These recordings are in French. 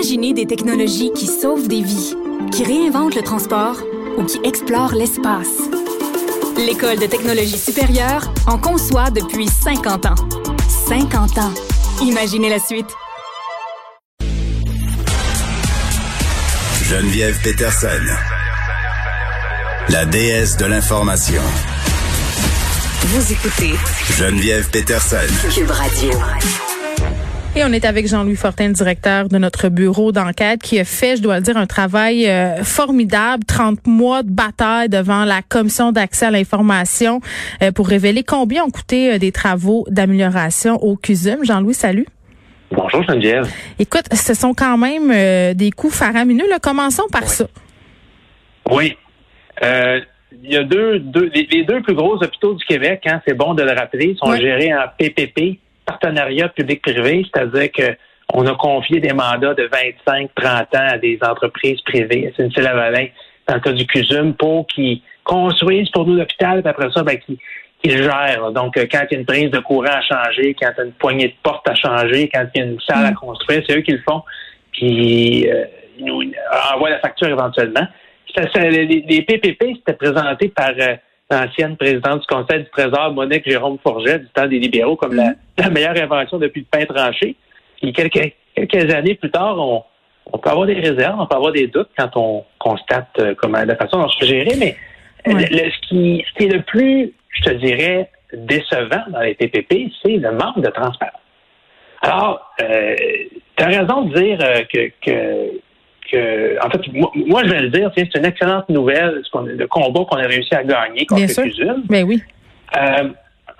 Imaginez des technologies qui sauvent des vies, qui réinventent le transport ou qui explorent l'espace. L'École de technologie supérieure en conçoit depuis 50 ans. 50 ans. Imaginez la suite. Geneviève Peterson, la déesse de l'information. Vous écoutez Geneviève Peterson. Cube Radio. Et on est avec Jean-Louis Fortin, le directeur de notre bureau d'enquête, qui a fait, je dois le dire, un travail euh, formidable, 30 mois de bataille devant la commission d'accès à l'information euh, pour révéler combien ont coûté euh, des travaux d'amélioration au CUSUM. Jean-Louis, salut. Bonjour Geneviève. Écoute, ce sont quand même des coûts faramineux. Là. Commençons par ça. Oui. il y a deux, deux les, deux plus gros hôpitaux du Québec, hein, c'est bon de le rappeler, sont gérés en PPP, partenariat public-privé, c'est-à-dire que on a confié des mandats de 25, 30 ans à des entreprises privées, c'est une lavalin dans le cas du CUSUM, pour qu'ils construisent pour nous l'hôpital, puis après ça, ben, qu'ils gèrent. Donc, euh, quand il y a une prise de courant à changer, quand il y a une poignée de porte à changer, quand il y a une salle à mm. construire, c'est eux qui le font, puis euh, ils nous envoient la facture éventuellement. les, PPP, c'était présenté par... Euh, l'ancienne présidente du Conseil du Trésor, Monique Jérôme Forget, du temps des libéraux, comme la, mm-hmm. meilleure invention depuis le pain tranché. Puis quelques, quelques années plus tard, on, on peut avoir des réserves, on peut avoir des doutes quand on constate euh, comment la façon dont se gérer, mais ce, qui, ce qui est le plus, je te dirais, décevant dans les PPP, c'est le manque de transparence. Alors, euh, tu as raison de dire euh, que, que en fait, moi, je vais le dire, c'est une excellente nouvelle, le combat qu'on a réussi à gagner contre Bien Mais ben oui. Euh,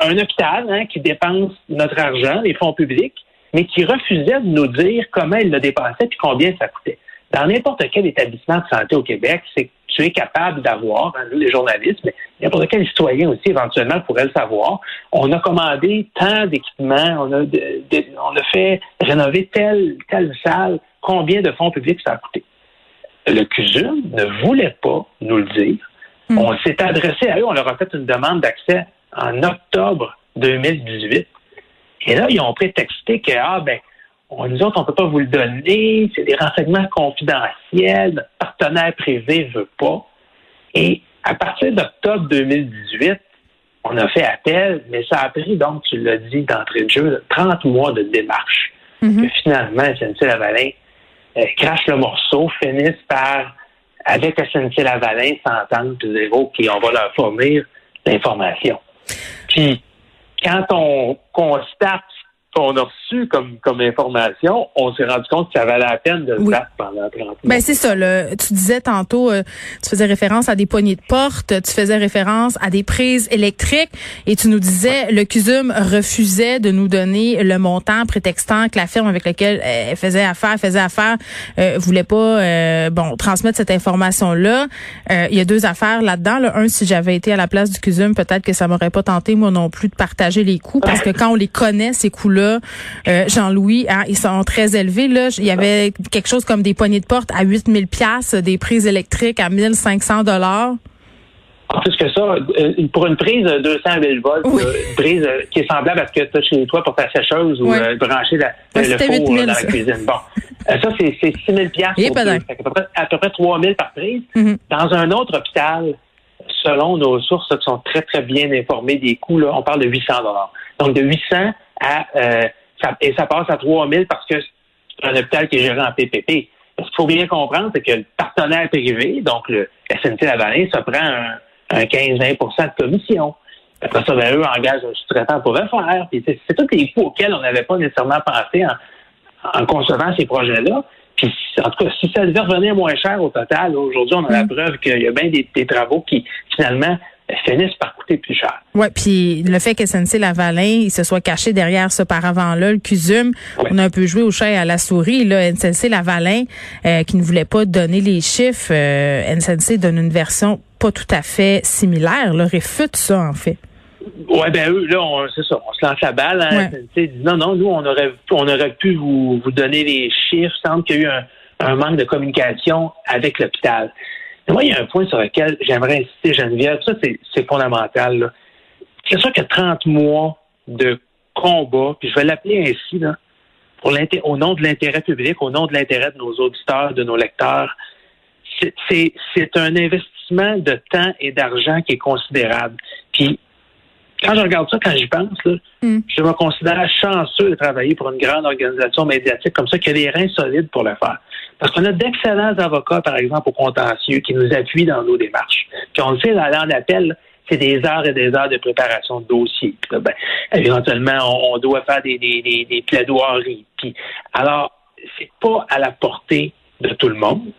un hôpital hein, qui dépense notre argent, les fonds publics, mais qui refusait de nous dire comment il le dépensait et combien ça coûtait. Dans n'importe quel établissement de santé au Québec, c'est que tu es capable d'avoir, hein, nous les journalistes, mais n'importe quel citoyen aussi éventuellement pourrait le savoir. On a commandé tant d'équipements, on a, on a fait rénover telle, telle salle, combien de fonds publics ça a coûté. Le CUSUM ne voulait pas nous le dire. Hmm. On s'est adressé à eux, on leur a fait une demande d'accès en octobre 2018. Et là, ils ont prétexté que, ah, ben, nous autres, on ne peut pas vous le donner, c'est des renseignements confidentiels, notre partenaire privé ne veut pas. Et à partir d'octobre 2018, on a fait appel, mais ça a pris, donc, tu l'as dit d'entrée de jeu, 30 mois de démarche. Mm finalement, SNC-Lavalin euh, crache le morceau, finissent par, avec SNC-Lavalin, s'entendre, puis dire, OK, on va leur fournir l'information. Puis, quand on constate qu'on a reçu comme, comme information, on s'est rendu compte que ça valait la peine de le faire pendant 30 minutes. Ben c'est ça. Là. Tu disais tantôt, euh, tu faisais référence à des poignées de porte, tu faisais référence à des prises électriques et tu nous disais le CUSUM refusait de nous donner le montant prétextant que la firme avec laquelle elle faisait affaire, faisait affaire, euh, voulait pas euh, bon transmettre cette information-là. Euh, il y a deux affaires là-dedans. Là. Un, si j'avais été à la place du CUSUM, peut-être que ça m'aurait pas tenté moi non plus de partager les coûts parce que quand on les connaît, ces coûts-là, euh, Jean-Louis, hein, ils sont très élevés. Là. Il y avait quelque chose comme des poignées de porte à 8000 pièces, des prises électriques à 1500 dollars. Plus que ça, euh, pour une prise de 200 000 volts, euh, une prise qui est semblable à ce que tu as chez toi pour ta sécheuse ou brancher la, le four dans la cuisine. Bon, ça, c'est 6 000 pièces à, peu près 3 000 par prise. Mm-hmm. Dans un autre hôpital, selon nos sources qui sont très, très bien informées des coûts, là, on parle de 800 Donc, de 800 euh, et ça passe à 3 000 parce que c'est un hôpital qui est géré en PPP. Ce qu'il faut bien comprendre, c'est que le partenaire privé, donc le SNC Lavalin, ça prend un, 15-20% de commission. Après ça, ben, eux engagent un sous-traitant pour le faire. c'est tous les coûts auxquels on n'avait pas nécessairement pensé en, concevant ces projets-là. Puis, en tout cas, si ça devait revenir moins cher au total, aujourd'hui, on a la mm. preuve qu'il y a bien des travaux qui, finalement, finissent par coûter plus cher. Oui, puis le fait que SNC Lavalin il se soit caché derrière ce paravent-là, le CUSUM, on a un peu joué au chat et à la souris. Là, SNC Lavalin, euh, qui ne voulait pas donner les chiffres, euh, SNC donne une version pas tout à fait similaire, là, réfute ça, en fait. Oui, ben eux, là, c'est ça, on se lance la balle. Hein, dit, non, non, nous, on aurait, on aurait pu vous, vous donner les chiffres. Il semble qu'il y a eu un, un manque de communication avec l'hôpital. Moi, il y a un point sur lequel j'aimerais insister, Geneviève. Ça, c'est fondamental. C'est sûr que 30 mois de combat, puis je vais l'appeler ainsi, là, pour au nom de l'intérêt public, au nom de l'intérêt de nos auditeurs, de nos lecteurs. C'est un investissement de temps et d'argent qui est considérable. Puis quand je regarde ça, quand j'y pense, mm. je me considère chanceux de travailler pour une grande organisation médiatique comme ça qui a des reins solides pour le faire. Parce qu'on a d'excellents avocats, par exemple, au contentieux, qui nous appuient dans nos démarches. Puis on le sait, dans l'appel, c'est des heures et des heures de préparation de dossiers. ben, éventuellement, on, doit faire des, des, des, des plaidoiries. Puis, alors, c'est pas à la portée de tout le monde.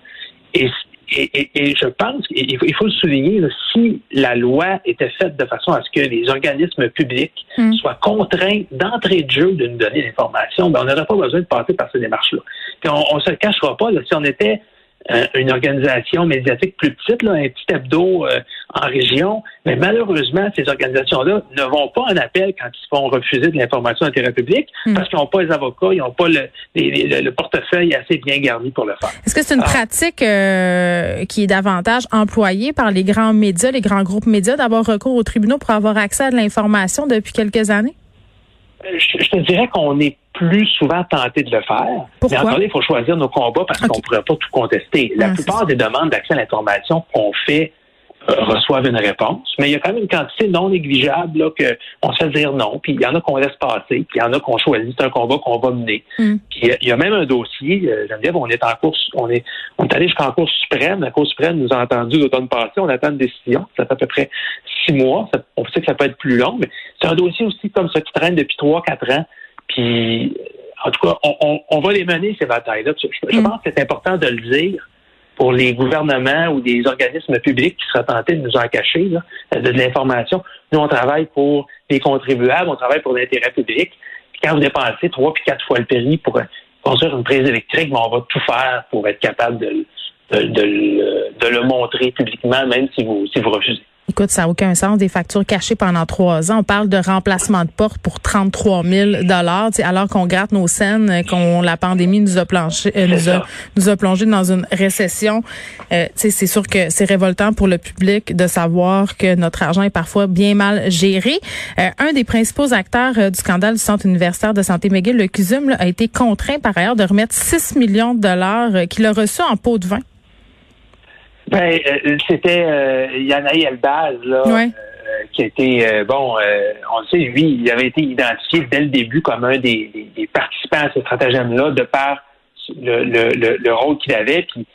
Et, je pense qu'il faut, il faut le souligner, si la loi était faite de façon à ce que les organismes publics hmm. soient contraints d'entrée de jeu de nous donner l'information, ben on n'aurait pas besoin de passer par ces démarches-là. on ne se le cachera pas, si on était euh, une organisation médiatique plus petite, là, un petit hebdo euh, en région. Mais malheureusement, ces organisations-là ne vont pas en appel quand ils se font refuser de l'information d'intérêt public hmm. parce qu'ils n'ont pas les avocats, ils n'ont pas le, le, portefeuille assez bien garni pour le faire. Est-ce que c'est une pratique euh, qui est davantage employée par les grands médias, les grands groupes médias, d'avoir recours aux tribunaux pour avoir accès à de l'information depuis quelques années? Je, je te dirais qu'on est plus souvent tenté de le faire. Pourquoi? Mais il faut choisir nos combats parce qu'on ne pourrait pas tout contester. La plupart des demandes d'accès à l'information qu'on fait euh, reçoivent une réponse, mais il y a quand même une quantité non négligeable là, que on se fait dire non, puis il y en a qu'on laisse passer, puis il y en a qu'on choisit, c'est un combat qu'on va mener. Hmm. Puis il y a même un dossier, euh, Geneviève, on est en course, on est on est allé jusqu'en cour suprême, la Cour suprême nous a entendu l'automne passé, on attend une décision, ça fait à peu près six mois, on sait que ça peut être plus long, mais c'est un dossier aussi comme ça qui traîne depuis trois, quatre ans, puis en tout cas, on, va les mener, ces batailles-là. Je, mm. pense que c'est important de le dire pour les gouvernements ou des organismes publics qui seraient tentés de nous en cacher de, l'information. Nous, on travaille pour les contribuables, on travaille pour l'intérêt public. Quand vous dépensez trois puis quatre fois le prix pour construire une prise électrique, ben, on va tout faire pour être capable de, de, le montrer publiquement, même si vous, si vous refusez. Écoute, ça n'a aucun sens. Des factures cachées pendant trois ans. On parle de remplacement de porte pour 33 000 dollars, alors qu'on gratte nos scènes, euh, qu'on la pandémie nous a planché, euh, nous a nous a plongé dans une récession. Euh, c'est sûr que c'est révoltant pour le public de savoir que notre argent est parfois bien mal géré. Euh, un des principaux acteurs du scandale du Centre universitaire de santé McGill, le CUSUM, a été contraint par ailleurs de remettre 6 millions de dollars qu'il a reçus en pot de vin. Ben, euh, c'était euh, Yanaï Elbaz, là, euh, qui a été, bon, on le sait, lui, il avait été identifié dès le début comme un des, participants à ce stratagème-là, de par le, le, le, rôle qu'il avait. Puis,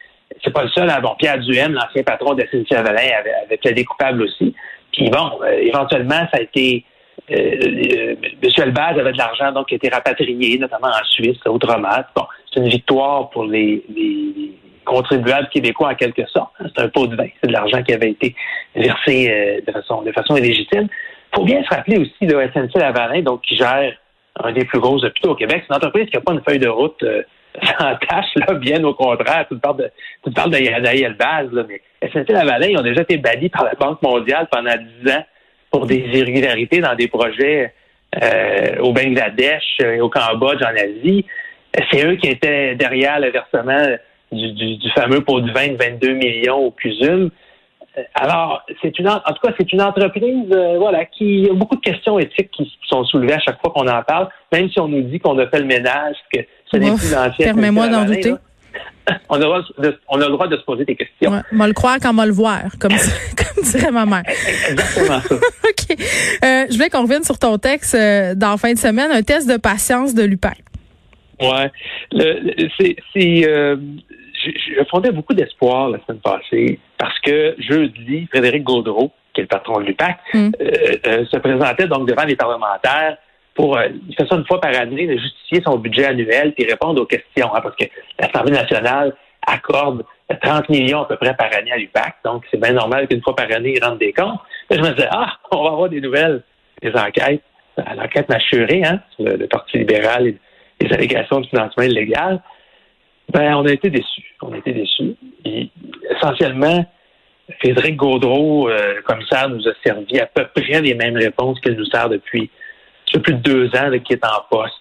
c'est pas le seul. Hein. Bon, Pierre Duhem, l'ancien patron de Cynthia Valin, avait, avait plaidé coupable aussi. Puis, bon, éventuellement, ça a été... M. Elbaz avait de l'argent donc qui a été rapatrié, notamment en Suisse, autrement. Bon, c'est une victoire pour les, les contribuables québécois en quelque sorte. Hein. C'est un pot de vin. C'est de l'argent qui avait été versé euh, de façon de façon illégitime. Il faut bien se rappeler aussi le SNC Lavalin, donc qui gère un des plus gros hôpitaux au Québec. C'est une entreprise qui n'a pas une feuille de route euh, sans tâche, là, bien au contraire. Tu parles de, tu parles de là, mais SNC Lavalin, ils ont déjà été bannis par la Banque mondiale pendant dix ans pour des irrégularités dans des projets euh, au Bangladesh et au Cambodge, en Asie. C'est eux qui étaient derrière le versement du, fameux pot de vin de 22 millions au CUSUM. Euh, alors, c'est une en tout cas, c'est une entreprise euh, voilà qui a beaucoup de questions éthiques qui sont soulevées à chaque fois qu'on en parle, même si on nous dit qu'on a fait le ménage, que ce n'est plus l'ancien. Permets-moi d'en douter. On a, on a, le droit de se poser des questions. Ouais, on le croire quand on le voir, comme, comme dirait ma mère. Exactement ça. OK. Euh, je voulais qu'on revienne sur ton texte euh, dans fin de semaine, un test de patience de Lupin. Ouais. C'est, euh, je, fondais beaucoup d'espoir la semaine passée parce que jeudi, Frédéric Gaudreau, qui est le patron de l'UPAC, mm. euh, euh, se présentait donc devant les parlementaires pour, euh, il fait ça une fois par année, de justifier son budget annuel puis répondre aux questions, hein, parce que l'Assemblée nationale accorde 30 millions à peu près par année à l'UPAC, donc c'est bien normal qu'une fois par année, il rentre des comptes. je me disais, ah, on va avoir des nouvelles, des enquêtes, l'enquête mâchurée, hein, sur le, Parti libéral et les allégations de financement illégal. Ben, on a été déçus. On a été déçus. Essentiellement, Frédéric Gaudreau, euh, commissaire, nous a servi à peu près les mêmes réponses qu'il nous sert depuis plus de deux ans qu'il est en poste.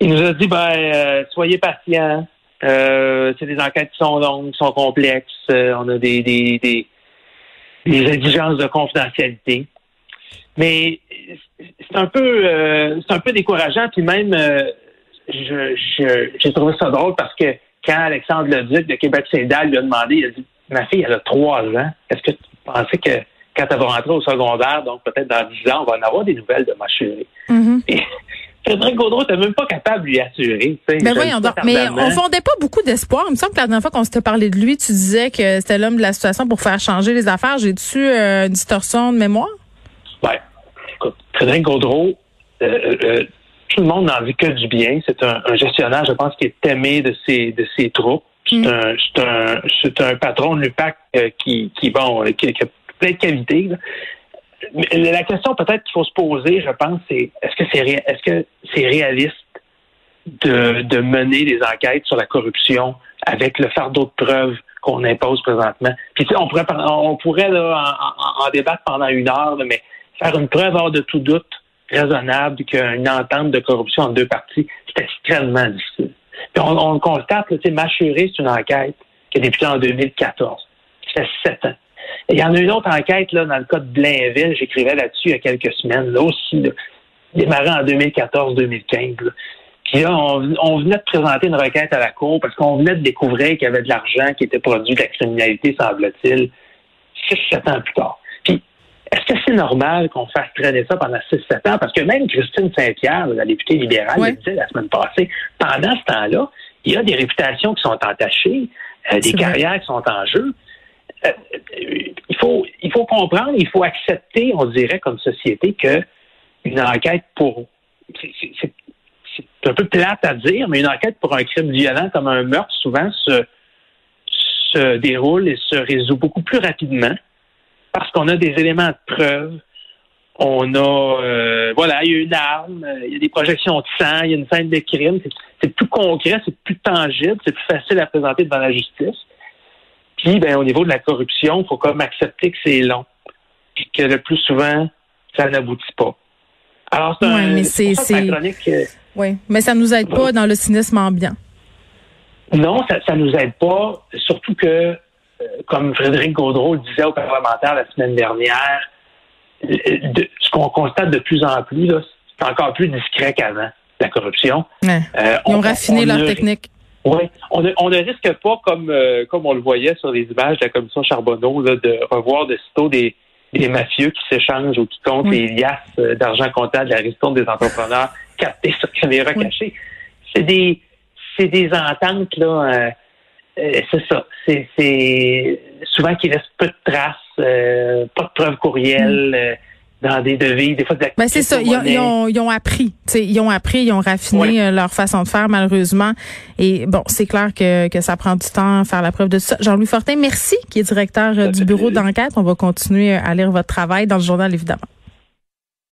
Il nous a dit, ben, euh, soyez patients. Euh, c'est des enquêtes qui sont longues, qui sont complexes. Euh, on a des, des, des, des, exigences de confidentialité. Mais c'est un peu, c'est un peu décourageant. Puis même je, j'ai trouvé ça drôle parce que quand Alexandre Leduc de Québec Saint-Dal lui a demandé, il a dit Ma fille, elle a trois ans. Est-ce que tu pensais que quand elle va rentrer au secondaire, donc peut-être dans dix ans, on va en avoir des nouvelles de ma chérie? Mm-hmm. Et Frédéric Gaudreau n'était même pas capable de lui assurer. Mais ben voyons donc. Mais on fondait pas beaucoup d'espoir. Il me semble que la dernière fois qu'on s'était parlé de lui, tu disais que c'était l'homme de la situation pour faire changer les affaires. J'ai-tu euh, une distorsion de mémoire? Oui. Écoute, Frédéric Gaudreau, euh, euh, tout le monde n'en vit que du bien. C'est un, gestionnaire, je pense, qui est aimé de ses, de ses troupes. C'est mm. un, c'est un, patron de l'UPAC qui, qui, bon, qui, a plein de qualités la question peut-être qu'il faut se poser, je pense, c'est est-ce que c'est est-ce que c'est réaliste de, mener des enquêtes sur la corruption avec le fardeau de preuves qu'on impose présentement? Puis tu sais, on pourrait on pourrait en, débattre pendant une heure, mais faire une preuve hors de tout doute raisonnable qu'une entente de corruption en deux parties, c'est extrêmement difficile. Puis on, le constate, tu sais, Machuré, c'est une enquête qui a débuté en 2014. Ça fait sept ans. Il y en a une autre enquête là, dans le cas de Blainville, j'écrivais là-dessus il y a quelques semaines, là aussi, là, en 2014-2015. Puis là, on, venait de présenter une requête à la Cour parce qu'on venait de découvrir qu'il y avait de l'argent qui était produit de la criminalité, semble-t-il, six, sept ans plus tard. Est-ce que c'est normal qu'on fasse traîner ça pendant six, sept ans? Parce que même Christine Saint-Pierre, la députée libérale, le disait la semaine passée, pendant ce temps-là, il y a des réputations qui sont entachées, euh, des carrières qui sont en jeu. Euh, il faut il faut comprendre, il faut accepter, on dirait comme société que une enquête pour c'est un peu plate à dire, mais une enquête pour un crime violent comme un meurtre souvent se se déroule et se résout beaucoup plus rapidement parce qu'on a des éléments de preuve. On a, euh, voilà, il y a une arme, il y a des projections de sang, il y a une scène de crime. C'est plus concret, c'est plus tangible, c'est plus facile à présenter devant la justice. Puis, ben, au niveau de la corruption, il faut comme accepter que c'est long. Puis que le plus souvent, ça n'aboutit pas. Alors, c'est un, mais c'est, euh, oui, mais ça nous aide pas dans le cynisme ambiant. Non, ça, ça nous aide pas. Surtout que, comme Frédéric Gaudreau le disait aux parlementaires la semaine dernière, ce qu'on constate de plus en plus, c'est encore plus discret qu'avant, la corruption. Euh, Ils ont raffiné leur technique. Oui, on ne, on ne risque pas, comme euh, comme on le voyait sur les images de la commission Charbonneau, là, de revoir de sitôt des, des mafieux qui s'échangent ou qui comptent les liasses euh, d'argent comptable de la ristourne des entrepreneurs captés sur caméra cachée. C'est des c'est des ententes là. Euh, c'est ça. C'est, c'est souvent qui laissent peu de traces, pas de preuves courrielles. Mm dans des devis, des fois de ben c'est ça, ils ont, ils, ont, ils ont, appris, ils ont appris, ils ont raffiné euh, leur façon de faire malheureusement. Et bon, c'est clair que, que ça prend du temps à faire la preuve de ça. Jean-Louis Fortin, merci, qui est directeur euh, du bureau d'enquête. On va continuer à lire votre travail dans le journal évidemment.